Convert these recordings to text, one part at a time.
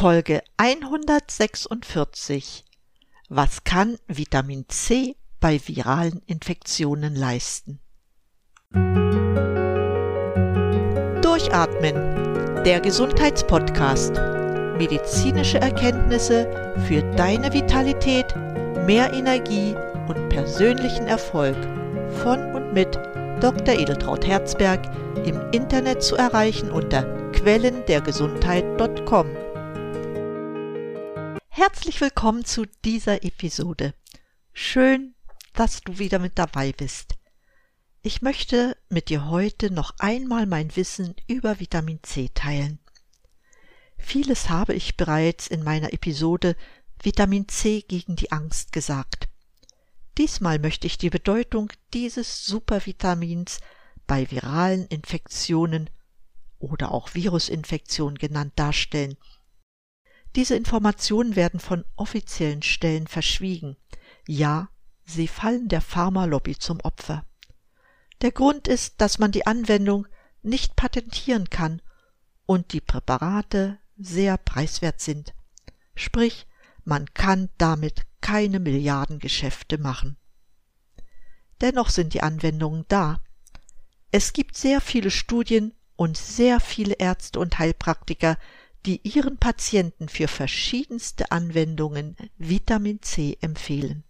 Folge 146 Was kann Vitamin C bei viralen Infektionen leisten? Durchatmen, der Gesundheitspodcast. Medizinische Erkenntnisse für deine Vitalität, mehr Energie und persönlichen Erfolg von und mit Dr. Edeltraut Herzberg im Internet zu erreichen unter quellendergesundheit.com. Herzlich willkommen zu dieser Episode. Schön, dass du wieder mit dabei bist. Ich möchte mit dir heute noch einmal mein Wissen über Vitamin C teilen. Vieles habe ich bereits in meiner Episode Vitamin C gegen die Angst gesagt. Diesmal möchte ich die Bedeutung dieses Supervitamins bei viralen Infektionen oder auch Virusinfektion genannt darstellen – diese Informationen werden von offiziellen Stellen verschwiegen. Ja, sie fallen der Pharmalobby zum Opfer. Der Grund ist, dass man die Anwendung nicht patentieren kann und die Präparate sehr preiswert sind. Sprich, man kann damit keine Milliardengeschäfte machen. Dennoch sind die Anwendungen da. Es gibt sehr viele Studien und sehr viele Ärzte und Heilpraktiker, die ihren Patienten für verschiedenste Anwendungen Vitamin C empfehlen.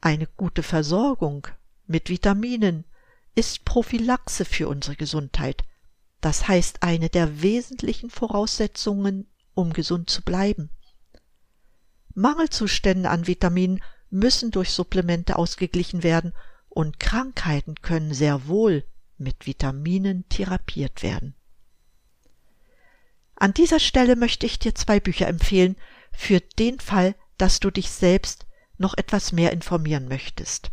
Eine gute Versorgung mit Vitaminen ist Prophylaxe für unsere Gesundheit, das heißt eine der wesentlichen Voraussetzungen, um gesund zu bleiben. Mangelzustände an Vitaminen müssen durch Supplemente ausgeglichen werden und Krankheiten können sehr wohl mit Vitaminen therapiert werden. An dieser Stelle möchte ich dir zwei Bücher empfehlen, für den Fall, dass du dich selbst noch etwas mehr informieren möchtest.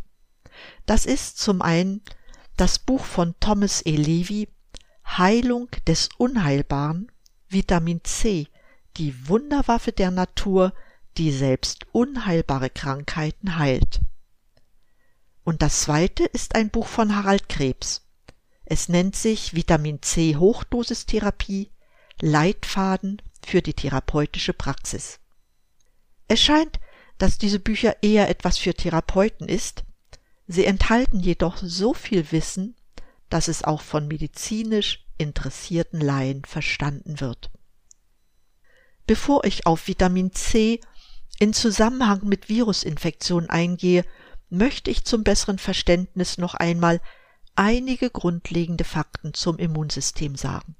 Das ist zum einen das Buch von Thomas E. Levy Heilung des Unheilbaren, Vitamin C, die Wunderwaffe der Natur, die selbst unheilbare Krankheiten heilt. Und das zweite ist ein Buch von Harald Krebs. Es nennt sich Vitamin C Hochdosistherapie, Leitfaden für die therapeutische Praxis. Es scheint, dass diese Bücher eher etwas für Therapeuten ist, sie enthalten jedoch so viel Wissen, dass es auch von medizinisch interessierten Laien verstanden wird. Bevor ich auf Vitamin C in Zusammenhang mit Virusinfektionen eingehe, möchte ich zum besseren Verständnis noch einmal einige grundlegende Fakten zum Immunsystem sagen.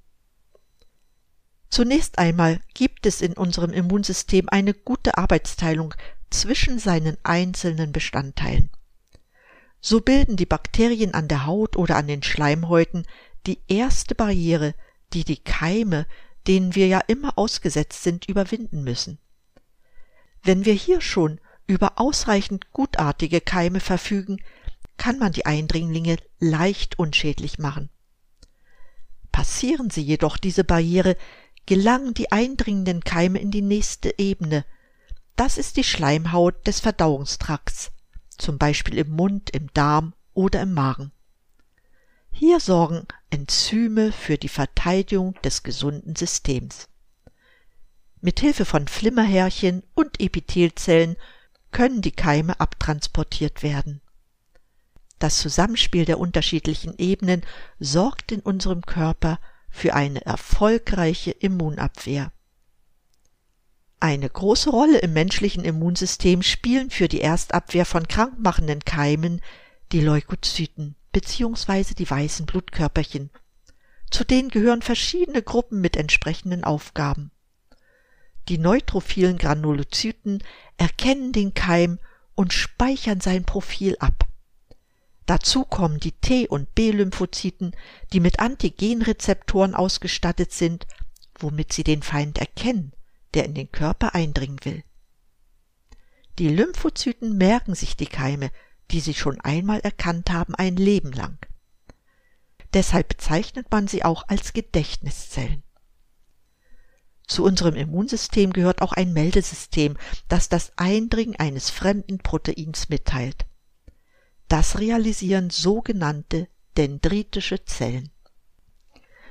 Zunächst einmal gibt es in unserem Immunsystem eine gute Arbeitsteilung zwischen seinen einzelnen Bestandteilen. So bilden die Bakterien an der Haut oder an den Schleimhäuten die erste Barriere, die die Keime, denen wir ja immer ausgesetzt sind, überwinden müssen. Wenn wir hier schon über ausreichend gutartige Keime verfügen, kann man die Eindringlinge leicht unschädlich machen. Passieren sie jedoch diese Barriere, gelangen die eindringenden Keime in die nächste Ebene. Das ist die Schleimhaut des Verdauungstrakts, zum Beispiel im Mund, im Darm oder im Magen. Hier sorgen Enzyme für die Verteidigung des gesunden Systems. Mit Hilfe von Flimmerhärchen und Epithelzellen können die Keime abtransportiert werden. Das Zusammenspiel der unterschiedlichen Ebenen sorgt in unserem Körper für eine erfolgreiche Immunabwehr. Eine große Rolle im menschlichen Immunsystem spielen für die Erstabwehr von krankmachenden Keimen die Leukozyten bzw. die weißen Blutkörperchen. Zu denen gehören verschiedene Gruppen mit entsprechenden Aufgaben. Die neutrophilen Granulozyten erkennen den Keim und speichern sein Profil ab. Dazu kommen die T- und B-Lymphozyten, die mit Antigenrezeptoren ausgestattet sind, womit sie den Feind erkennen, der in den Körper eindringen will. Die Lymphozyten merken sich die Keime, die sie schon einmal erkannt haben, ein Leben lang. Deshalb bezeichnet man sie auch als Gedächtniszellen. Zu unserem Immunsystem gehört auch ein Meldesystem, das das Eindringen eines fremden Proteins mitteilt. Das realisieren sogenannte dendritische Zellen.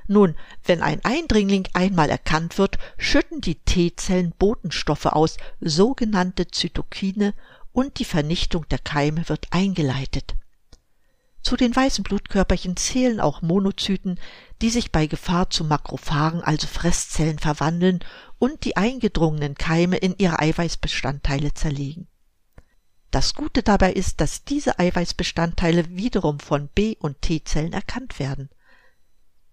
Nun, wenn ein Eindringling einmal erkannt wird, schütten die T-Zellen Botenstoffe aus, sogenannte Zytokine, und die Vernichtung der Keime wird eingeleitet. Zu den weißen Blutkörperchen zählen auch Monozyten, die sich bei Gefahr zu Makrophagen, also Fresszellen, verwandeln und die eingedrungenen Keime in ihre Eiweißbestandteile zerlegen. Das Gute dabei ist, dass diese Eiweißbestandteile wiederum von B- und T-Zellen erkannt werden.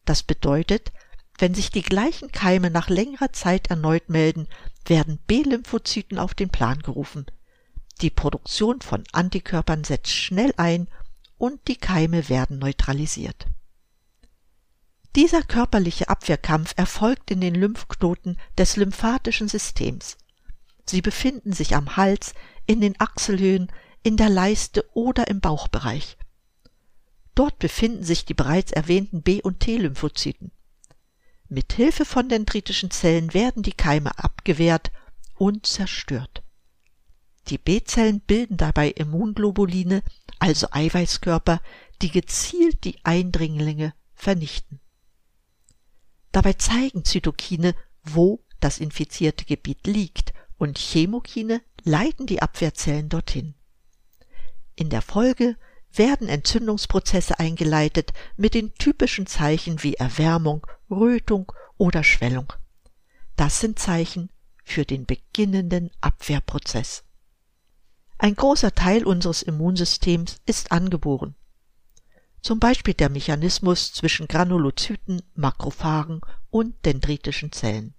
Das bedeutet, wenn sich die gleichen Keime nach längerer Zeit erneut melden, werden B-Lymphozyten auf den Plan gerufen. Die Produktion von Antikörpern setzt schnell ein und die Keime werden neutralisiert. Dieser körperliche Abwehrkampf erfolgt in den Lymphknoten des lymphatischen Systems. Sie befinden sich am Hals, in den Achselhöhen, in der Leiste oder im Bauchbereich. Dort befinden sich die bereits erwähnten B- und T-Lymphozyten. Mit Hilfe von dendritischen Zellen werden die Keime abgewehrt und zerstört. Die B-Zellen bilden dabei Immunglobuline, also Eiweißkörper, die gezielt die Eindringlinge vernichten. Dabei zeigen Zytokine, wo das infizierte Gebiet liegt, und Chemokine leiten die Abwehrzellen dorthin. In der Folge werden Entzündungsprozesse eingeleitet mit den typischen Zeichen wie Erwärmung, Rötung oder Schwellung. Das sind Zeichen für den beginnenden Abwehrprozess. Ein großer Teil unseres Immunsystems ist angeboren. Zum Beispiel der Mechanismus zwischen Granulozyten, Makrophagen und dendritischen Zellen.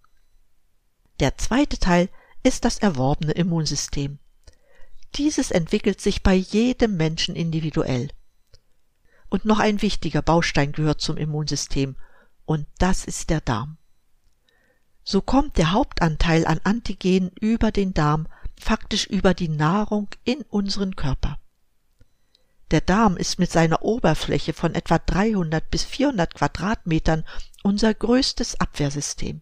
Der zweite Teil ist das erworbene Immunsystem. Dieses entwickelt sich bei jedem Menschen individuell. Und noch ein wichtiger Baustein gehört zum Immunsystem, und das ist der Darm. So kommt der Hauptanteil an Antigenen über den Darm faktisch über die Nahrung in unseren Körper. Der Darm ist mit seiner Oberfläche von etwa 300 bis 400 Quadratmetern unser größtes Abwehrsystem.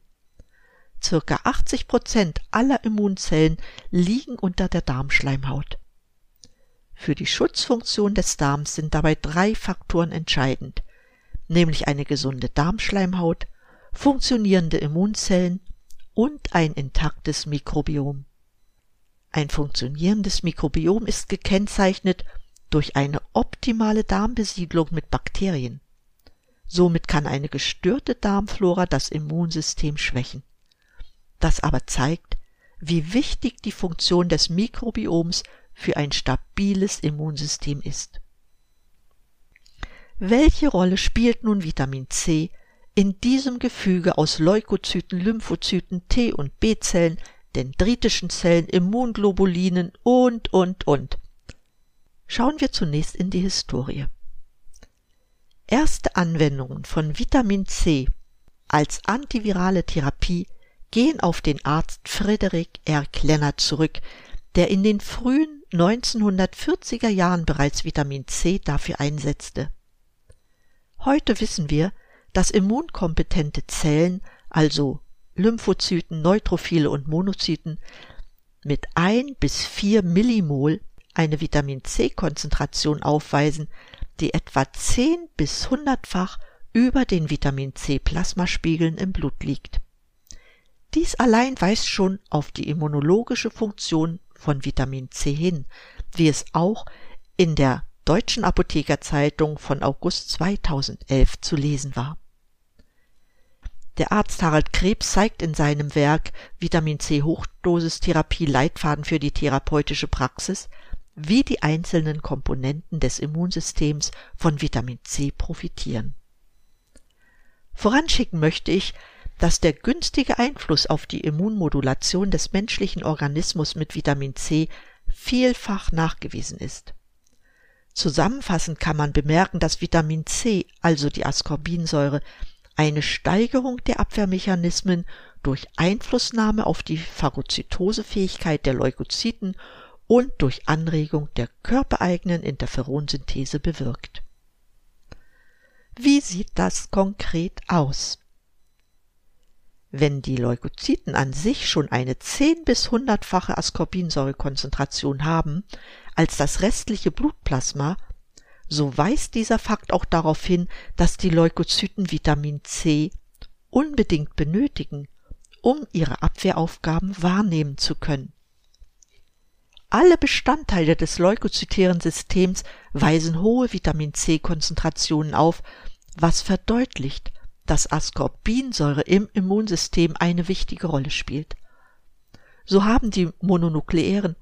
Circa 80 Prozent aller Immunzellen liegen unter der Darmschleimhaut. Für die Schutzfunktion des Darms sind dabei drei Faktoren entscheidend, nämlich eine gesunde Darmschleimhaut, funktionierende Immunzellen und ein intaktes Mikrobiom. Ein funktionierendes Mikrobiom ist gekennzeichnet durch eine optimale Darmbesiedlung mit Bakterien. Somit kann eine gestörte Darmflora das Immunsystem schwächen. Das aber zeigt, wie wichtig die Funktion des Mikrobioms für ein stabiles Immunsystem ist. Welche Rolle spielt nun Vitamin C in diesem Gefüge aus Leukozyten, Lymphozyten, T- und B-Zellen, dendritischen Zellen, Immunglobulinen und, und, und. Schauen wir zunächst in die Historie. Erste Anwendungen von Vitamin C als antivirale Therapie gehen auf den Arzt Frederick R. Klenner zurück, der in den frühen 1940er Jahren bereits Vitamin C dafür einsetzte. Heute wissen wir, dass immunkompetente Zellen, also Lymphozyten, Neutrophile und Monozyten mit ein bis vier Millimol eine Vitamin C-Konzentration aufweisen, die etwa zehn bis hundertfach über den Vitamin C-Plasmaspiegeln im Blut liegt. Dies allein weist schon auf die immunologische Funktion von Vitamin C hin, wie es auch in der Deutschen Apothekerzeitung von August 2011 zu lesen war. Der Arzt Harald Krebs zeigt in seinem Werk Vitamin C Hochdosistherapie Leitfaden für die therapeutische Praxis, wie die einzelnen Komponenten des Immunsystems von Vitamin C profitieren. Voranschicken möchte ich, dass der günstige Einfluss auf die Immunmodulation des menschlichen Organismus mit Vitamin C vielfach nachgewiesen ist. Zusammenfassend kann man bemerken, dass Vitamin C, also die Ascorbinsäure, eine Steigerung der Abwehrmechanismen durch Einflussnahme auf die Phagozytosefähigkeit der Leukozyten und durch Anregung der körpereigenen Interferonsynthese bewirkt. Wie sieht das konkret aus? Wenn die Leukozyten an sich schon eine 10 bis 100-fache Ascorbinsäurekonzentration haben als das restliche Blutplasma, so weist dieser Fakt auch darauf hin, dass die Leukozyten Vitamin C unbedingt benötigen, um ihre Abwehraufgaben wahrnehmen zu können. Alle Bestandteile des leukozytären Systems weisen hohe Vitamin C-Konzentrationen auf, was verdeutlicht, dass Ascorbinsäure im Immunsystem eine wichtige Rolle spielt. So haben die mononukleären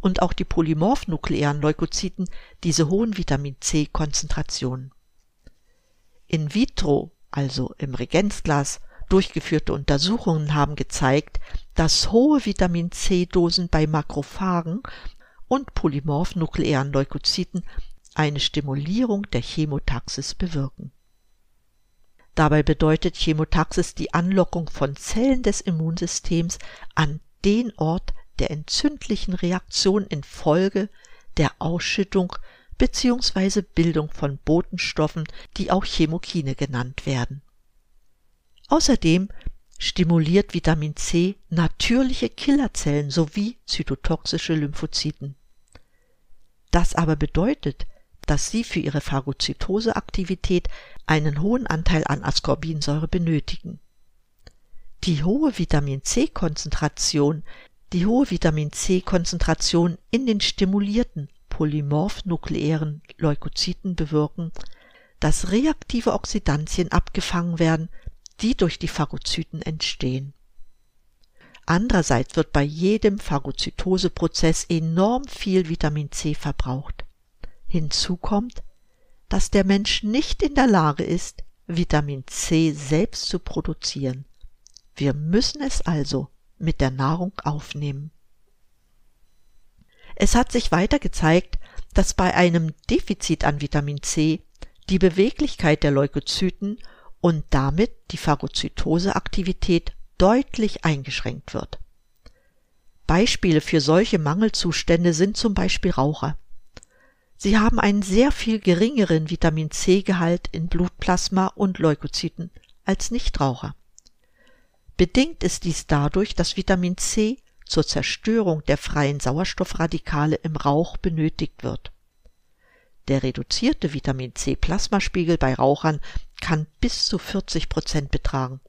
und auch die polymorphnukleären Leukozyten diese hohen Vitamin C-Konzentrationen. In vitro, also im Regenzglas, durchgeführte Untersuchungen haben gezeigt, dass hohe Vitamin C-Dosen bei Makrophagen und polymorph-nukleären Leukozyten eine Stimulierung der Chemotaxis bewirken. Dabei bedeutet Chemotaxis die Anlockung von Zellen des Immunsystems an den Ort der entzündlichen Reaktion infolge der Ausschüttung bzw. Bildung von Botenstoffen, die auch Chemokine genannt werden. Außerdem stimuliert Vitamin C natürliche Killerzellen sowie zytotoxische Lymphozyten. Das aber bedeutet, dass sie für ihre Phagozytoseaktivität einen hohen Anteil an Ascorbinsäure benötigen. Die hohe Vitamin C-Konzentration, die hohe Vitamin C-Konzentration in den stimulierten polymorph-nukleären Leukozyten bewirken, dass reaktive Oxidantien abgefangen werden, die durch die Phagozyten entstehen. Andererseits wird bei jedem Phagozytoseprozess enorm viel Vitamin C verbraucht. Hinzu kommt, dass der Mensch nicht in der Lage ist, Vitamin C selbst zu produzieren. Wir müssen es also mit der Nahrung aufnehmen. Es hat sich weiter gezeigt, dass bei einem Defizit an Vitamin C die Beweglichkeit der Leukozyten und damit die Phagozytoseaktivität deutlich eingeschränkt wird. Beispiele für solche Mangelzustände sind zum Beispiel Raucher. Sie haben einen sehr viel geringeren Vitamin C-Gehalt in Blutplasma und Leukozyten als Nichtraucher. Bedingt ist dies dadurch, dass Vitamin C zur Zerstörung der freien Sauerstoffradikale im Rauch benötigt wird. Der reduzierte Vitamin C Plasmaspiegel bei Rauchern kann bis zu 40 Prozent betragen.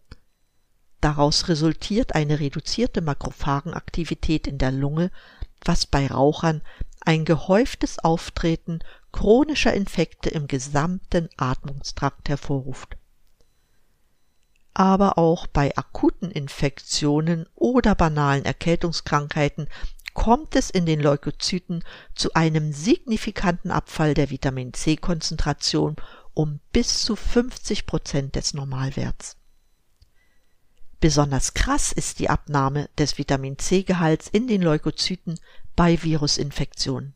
Daraus resultiert eine reduzierte Makrophagenaktivität in der Lunge, was bei Rauchern ein gehäuftes Auftreten chronischer Infekte im gesamten Atmungstrakt hervorruft. Aber auch bei akuten Infektionen oder banalen Erkältungskrankheiten kommt es in den Leukozyten zu einem signifikanten Abfall der Vitamin C-Konzentration um bis zu 50 Prozent des Normalwerts. Besonders krass ist die Abnahme des Vitamin C-Gehalts in den Leukozyten bei Virusinfektionen.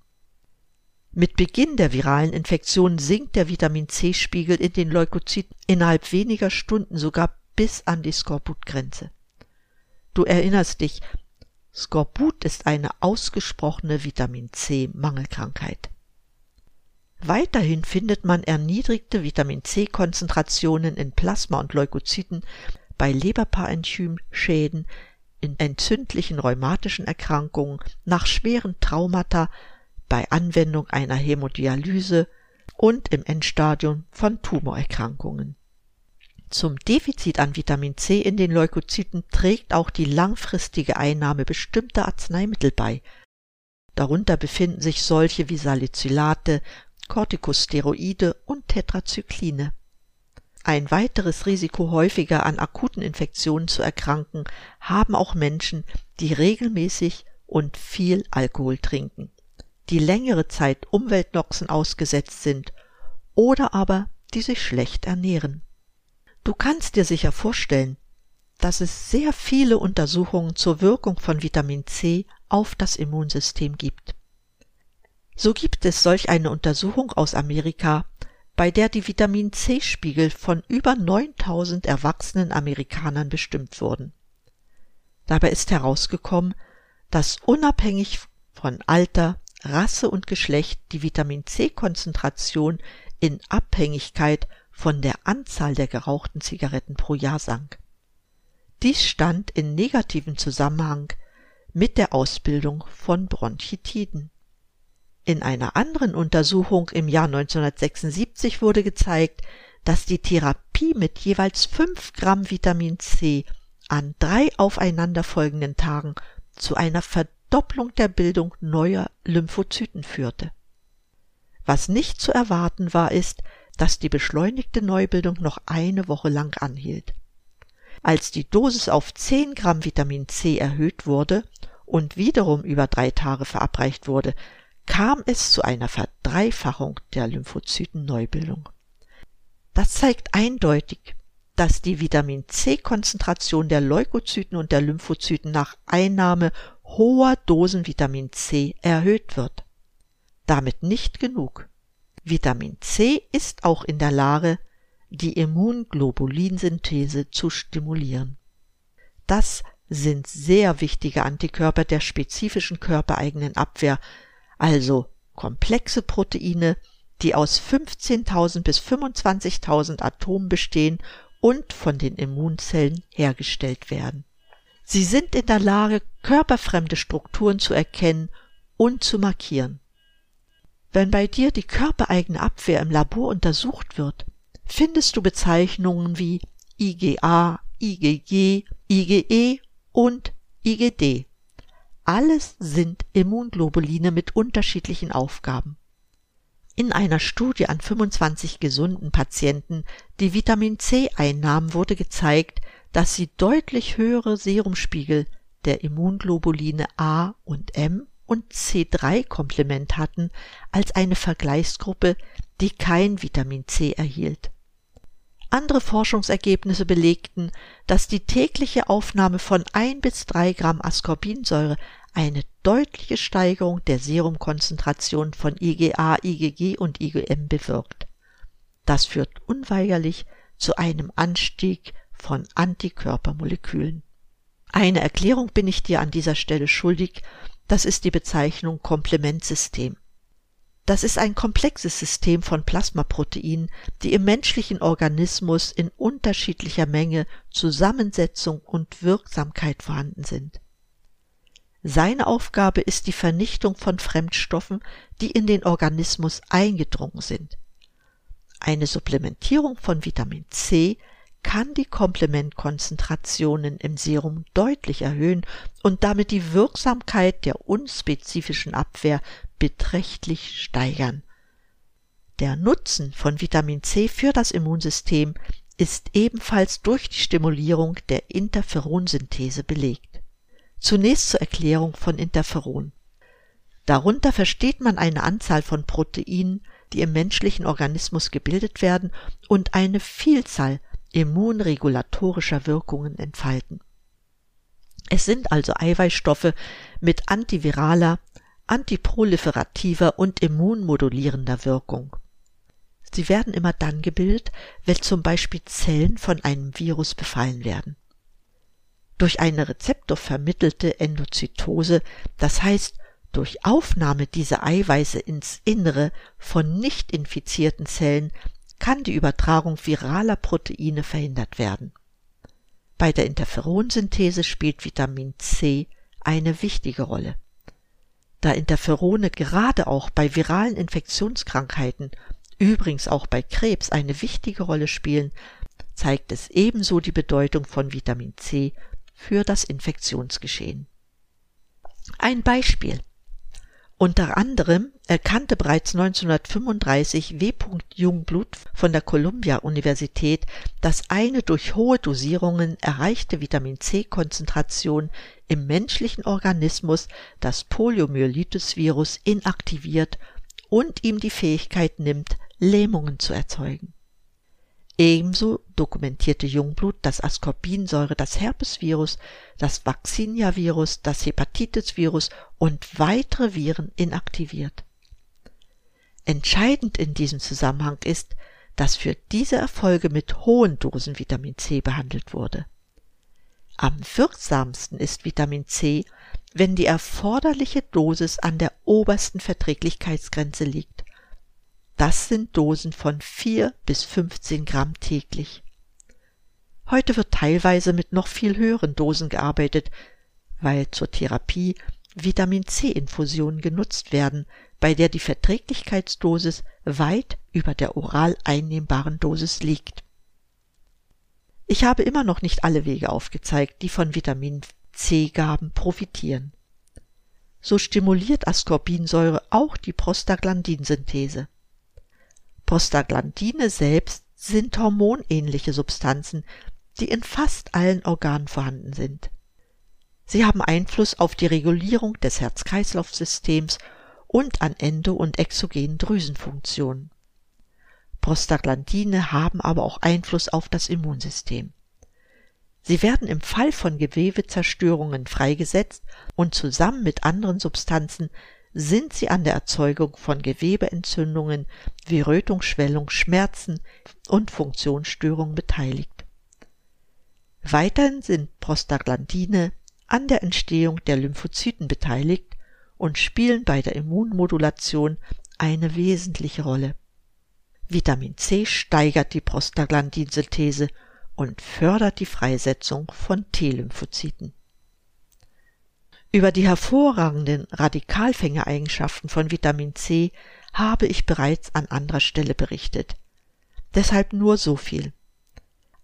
Mit Beginn der viralen Infektion sinkt der Vitamin C-Spiegel in den Leukozyten innerhalb weniger Stunden sogar bis an die Skorbutgrenze. Du erinnerst dich, Skorbut ist eine ausgesprochene Vitamin C-Mangelkrankheit. Weiterhin findet man erniedrigte Vitamin C-Konzentrationen in Plasma und Leukozyten bei Leberparenchymschäden, in entzündlichen rheumatischen Erkrankungen, nach schweren Traumata, bei Anwendung einer Hämodialyse und im Endstadium von Tumorerkrankungen. Zum Defizit an Vitamin C in den Leukozyten trägt auch die langfristige Einnahme bestimmter Arzneimittel bei. Darunter befinden sich solche wie Salicylate, Corticosteroide und Tetrazykline. Ein weiteres Risiko häufiger an akuten Infektionen zu erkranken haben auch Menschen, die regelmäßig und viel Alkohol trinken, die längere Zeit Umweltnoxen ausgesetzt sind oder aber die sich schlecht ernähren. Du kannst dir sicher vorstellen, dass es sehr viele Untersuchungen zur Wirkung von Vitamin C auf das Immunsystem gibt. So gibt es solch eine Untersuchung aus Amerika, bei der die Vitamin C-Spiegel von über 9000 erwachsenen Amerikanern bestimmt wurden. Dabei ist herausgekommen, dass unabhängig von Alter, Rasse und Geschlecht die Vitamin C-Konzentration in Abhängigkeit von der Anzahl der gerauchten Zigaretten pro Jahr sank. Dies stand in negativem Zusammenhang mit der Ausbildung von Bronchitiden. In einer anderen Untersuchung im Jahr 1976 wurde gezeigt, dass die Therapie mit jeweils 5 Gramm Vitamin C an drei aufeinanderfolgenden Tagen zu einer Verdopplung der Bildung neuer Lymphozyten führte. Was nicht zu erwarten war, ist, dass die beschleunigte Neubildung noch eine Woche lang anhielt. Als die Dosis auf 10 Gramm Vitamin C erhöht wurde und wiederum über drei Tage verabreicht wurde, kam es zu einer Verdreifachung der Lymphozytenneubildung. Das zeigt eindeutig, dass die Vitamin C-Konzentration der Leukozyten und der Lymphozyten nach Einnahme hoher Dosen Vitamin C erhöht wird. Damit nicht genug. Vitamin C ist auch in der Lage, die Immunglobulinsynthese zu stimulieren. Das sind sehr wichtige Antikörper der spezifischen körpereigenen Abwehr, also komplexe Proteine, die aus 15.000 bis 25.000 Atomen bestehen und von den Immunzellen hergestellt werden. Sie sind in der Lage, körperfremde Strukturen zu erkennen und zu markieren. Wenn bei dir die körpereigene Abwehr im Labor untersucht wird, findest du Bezeichnungen wie IgA, IgG, IgE und IgD. Alles sind Immunglobuline mit unterschiedlichen Aufgaben. In einer Studie an 25 gesunden Patienten, die Vitamin C einnahmen, wurde gezeigt, dass sie deutlich höhere Serumspiegel der Immunglobuline A und M und C3-Komplement hatten als eine Vergleichsgruppe, die kein Vitamin C erhielt. Andere Forschungsergebnisse belegten, dass die tägliche Aufnahme von ein bis drei Gramm Ascorbinsäure eine deutliche Steigerung der Serumkonzentration von IgA, IgG und IgM bewirkt. Das führt unweigerlich zu einem Anstieg von Antikörpermolekülen. Eine Erklärung bin ich dir an dieser Stelle schuldig, das ist die Bezeichnung Komplementsystem. Das ist ein komplexes System von Plasmaproteinen, die im menschlichen Organismus in unterschiedlicher Menge, Zusammensetzung und Wirksamkeit vorhanden sind. Seine Aufgabe ist die Vernichtung von Fremdstoffen, die in den Organismus eingedrungen sind. Eine Supplementierung von Vitamin C kann die Komplementkonzentrationen im Serum deutlich erhöhen und damit die Wirksamkeit der unspezifischen Abwehr beträchtlich steigern. Der Nutzen von Vitamin C für das Immunsystem ist ebenfalls durch die Stimulierung der Interferonsynthese belegt. Zunächst zur Erklärung von Interferon. Darunter versteht man eine Anzahl von Proteinen, die im menschlichen Organismus gebildet werden und eine Vielzahl immunregulatorischer Wirkungen entfalten. Es sind also Eiweißstoffe mit antiviraler, antiproliferativer und immunmodulierender Wirkung. Sie werden immer dann gebildet, wenn zum Beispiel Zellen von einem Virus befallen werden durch eine rezeptorvermittelte Endozytose, das heißt durch Aufnahme dieser Eiweiße ins Innere von nicht infizierten Zellen, kann die Übertragung viraler Proteine verhindert werden. Bei der Interferonsynthese spielt Vitamin C eine wichtige Rolle. Da Interferone gerade auch bei viralen Infektionskrankheiten, übrigens auch bei Krebs, eine wichtige Rolle spielen, zeigt es ebenso die Bedeutung von Vitamin C für das Infektionsgeschehen. Ein Beispiel. Unter anderem erkannte bereits 1935 W. Jungblut von der Columbia-Universität, dass eine durch hohe Dosierungen erreichte Vitamin C-Konzentration im menschlichen Organismus das Poliomyelitis-Virus inaktiviert und ihm die Fähigkeit nimmt, Lähmungen zu erzeugen. Ebenso dokumentierte Jungblut, dass Ascorbinsäure das Herpesvirus, das Vaccinia-Virus, das Hepatitis-Virus und weitere Viren inaktiviert. Entscheidend in diesem Zusammenhang ist, dass für diese Erfolge mit hohen Dosen Vitamin C behandelt wurde. Am wirksamsten ist Vitamin C, wenn die erforderliche Dosis an der obersten Verträglichkeitsgrenze liegt das sind Dosen von 4 bis 15 Gramm täglich. Heute wird teilweise mit noch viel höheren Dosen gearbeitet, weil zur Therapie Vitamin C-Infusionen genutzt werden, bei der die Verträglichkeitsdosis weit über der oral einnehmbaren Dosis liegt. Ich habe immer noch nicht alle Wege aufgezeigt, die von Vitamin C-Gaben profitieren. So stimuliert Ascorbinsäure auch die Prostaglandinsynthese. Prostaglandine selbst sind hormonähnliche Substanzen, die in fast allen Organen vorhanden sind. Sie haben Einfluss auf die Regulierung des Herz-Kreislauf-Systems und an endo- und exogenen Drüsenfunktionen. Prostaglandine haben aber auch Einfluss auf das Immunsystem. Sie werden im Fall von Gewebezerstörungen freigesetzt und zusammen mit anderen Substanzen sind sie an der Erzeugung von Gewebeentzündungen wie Rötungsschwellung, Schmerzen und Funktionsstörungen beteiligt. Weiterhin sind Prostaglandine an der Entstehung der Lymphozyten beteiligt und spielen bei der Immunmodulation eine wesentliche Rolle. Vitamin C steigert die Prostaglandinsynthese und fördert die Freisetzung von T-Lymphozyten. Über die hervorragenden Radikalfängereigenschaften von Vitamin C habe ich bereits an anderer Stelle berichtet. Deshalb nur so viel.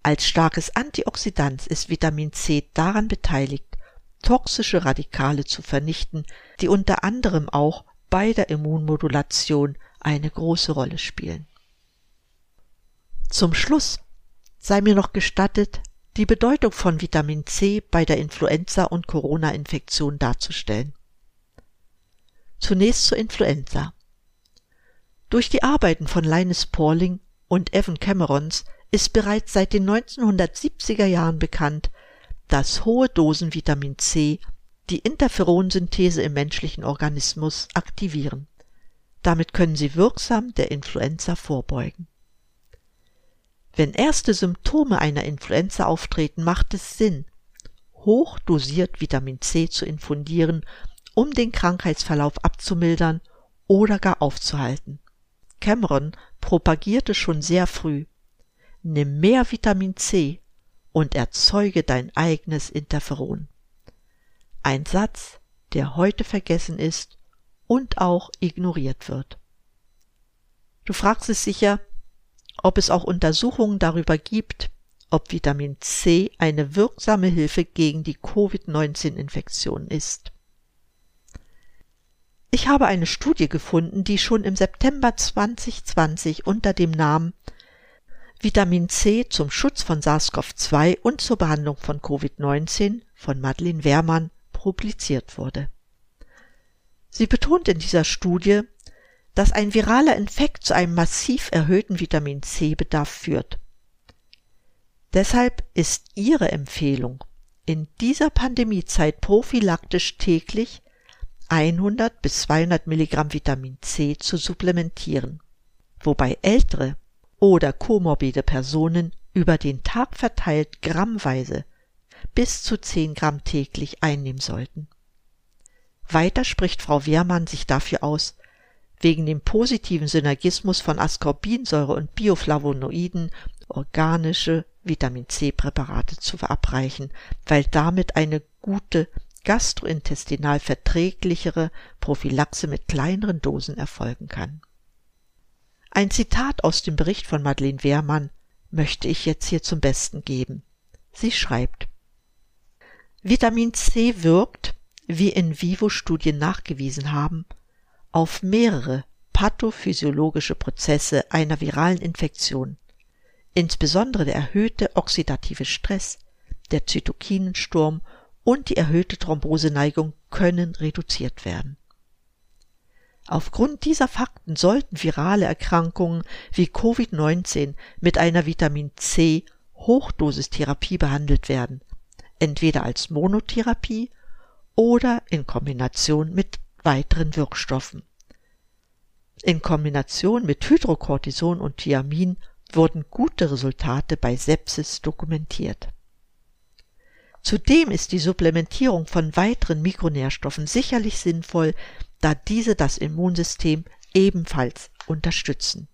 Als starkes Antioxidant ist Vitamin C daran beteiligt, toxische Radikale zu vernichten, die unter anderem auch bei der Immunmodulation eine große Rolle spielen. Zum Schluss sei mir noch gestattet, die Bedeutung von Vitamin C bei der Influenza- und Corona-Infektion darzustellen. Zunächst zur Influenza. Durch die Arbeiten von Linus Pauling und Evan Camerons ist bereits seit den 1970er Jahren bekannt, dass hohe Dosen Vitamin C die Interferonsynthese im menschlichen Organismus aktivieren. Damit können sie wirksam der Influenza vorbeugen. Wenn erste Symptome einer Influenza auftreten, macht es Sinn, hochdosiert Vitamin C zu infundieren, um den Krankheitsverlauf abzumildern oder gar aufzuhalten. Cameron propagierte schon sehr früh, nimm mehr Vitamin C und erzeuge dein eigenes Interferon. Ein Satz, der heute vergessen ist und auch ignoriert wird. Du fragst es sicher, ob es auch Untersuchungen darüber gibt, ob Vitamin C eine wirksame Hilfe gegen die Covid-19-Infektion ist. Ich habe eine Studie gefunden, die schon im September 2020 unter dem Namen Vitamin C zum Schutz von SARS-CoV-2 und zur Behandlung von Covid-19 von Madeleine Wehrmann publiziert wurde. Sie betont in dieser Studie, dass ein viraler Infekt zu einem massiv erhöhten Vitamin C-Bedarf führt. Deshalb ist ihre Empfehlung, in dieser Pandemiezeit prophylaktisch täglich 100 bis 200 Milligramm Vitamin C zu supplementieren, wobei ältere oder komorbide Personen über den Tag verteilt grammweise bis zu 10 Gramm täglich einnehmen sollten. Weiter spricht Frau Wehrmann sich dafür aus, wegen dem positiven Synergismus von Ascorbinsäure und Bioflavonoiden organische Vitamin C Präparate zu verabreichen, weil damit eine gute gastrointestinal verträglichere Prophylaxe mit kleineren Dosen erfolgen kann. Ein Zitat aus dem Bericht von Madeleine Wehrmann möchte ich jetzt hier zum Besten geben. Sie schreibt Vitamin C wirkt, wie in vivo Studien nachgewiesen haben, auf mehrere pathophysiologische Prozesse einer viralen Infektion, insbesondere der erhöhte oxidative Stress, der Zytokinensturm und die erhöhte Thromboseneigung können reduziert werden. Aufgrund dieser Fakten sollten virale Erkrankungen wie Covid-19 mit einer Vitamin C Hochdosistherapie behandelt werden, entweder als Monotherapie oder in Kombination mit weiteren Wirkstoffen. In Kombination mit Hydrocortison und Thiamin wurden gute Resultate bei Sepsis dokumentiert. Zudem ist die Supplementierung von weiteren Mikronährstoffen sicherlich sinnvoll, da diese das Immunsystem ebenfalls unterstützen.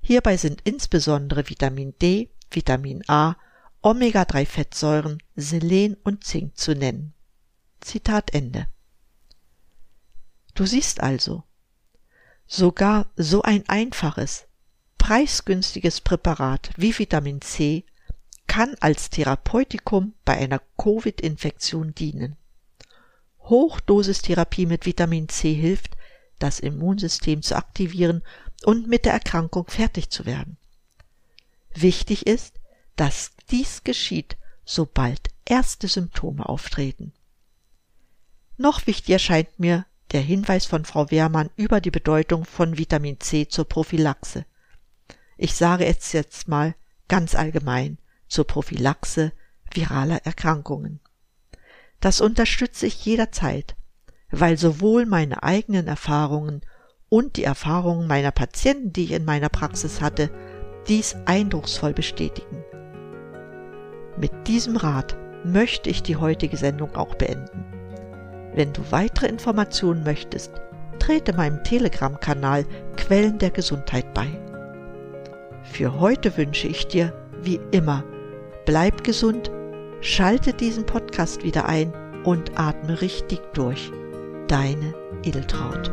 Hierbei sind insbesondere Vitamin D, Vitamin A, Omega-3-Fettsäuren, Selen und Zink zu nennen. Zitat Ende. Du siehst also, Sogar so ein einfaches, preisgünstiges Präparat wie Vitamin C kann als Therapeutikum bei einer Covid-Infektion dienen. Hochdosistherapie mit Vitamin C hilft, das Immunsystem zu aktivieren und mit der Erkrankung fertig zu werden. Wichtig ist, dass dies geschieht, sobald erste Symptome auftreten. Noch wichtiger scheint mir der Hinweis von Frau Wehrmann über die Bedeutung von Vitamin C zur Prophylaxe. Ich sage es jetzt mal ganz allgemein zur Prophylaxe viraler Erkrankungen. Das unterstütze ich jederzeit, weil sowohl meine eigenen Erfahrungen und die Erfahrungen meiner Patienten, die ich in meiner Praxis hatte, dies eindrucksvoll bestätigen. Mit diesem Rat möchte ich die heutige Sendung auch beenden. Wenn du weitere Informationen möchtest, trete meinem Telegram-Kanal Quellen der Gesundheit bei. Für heute wünsche ich dir, wie immer, bleib gesund, schalte diesen Podcast wieder ein und atme richtig durch. Deine Edeltraut.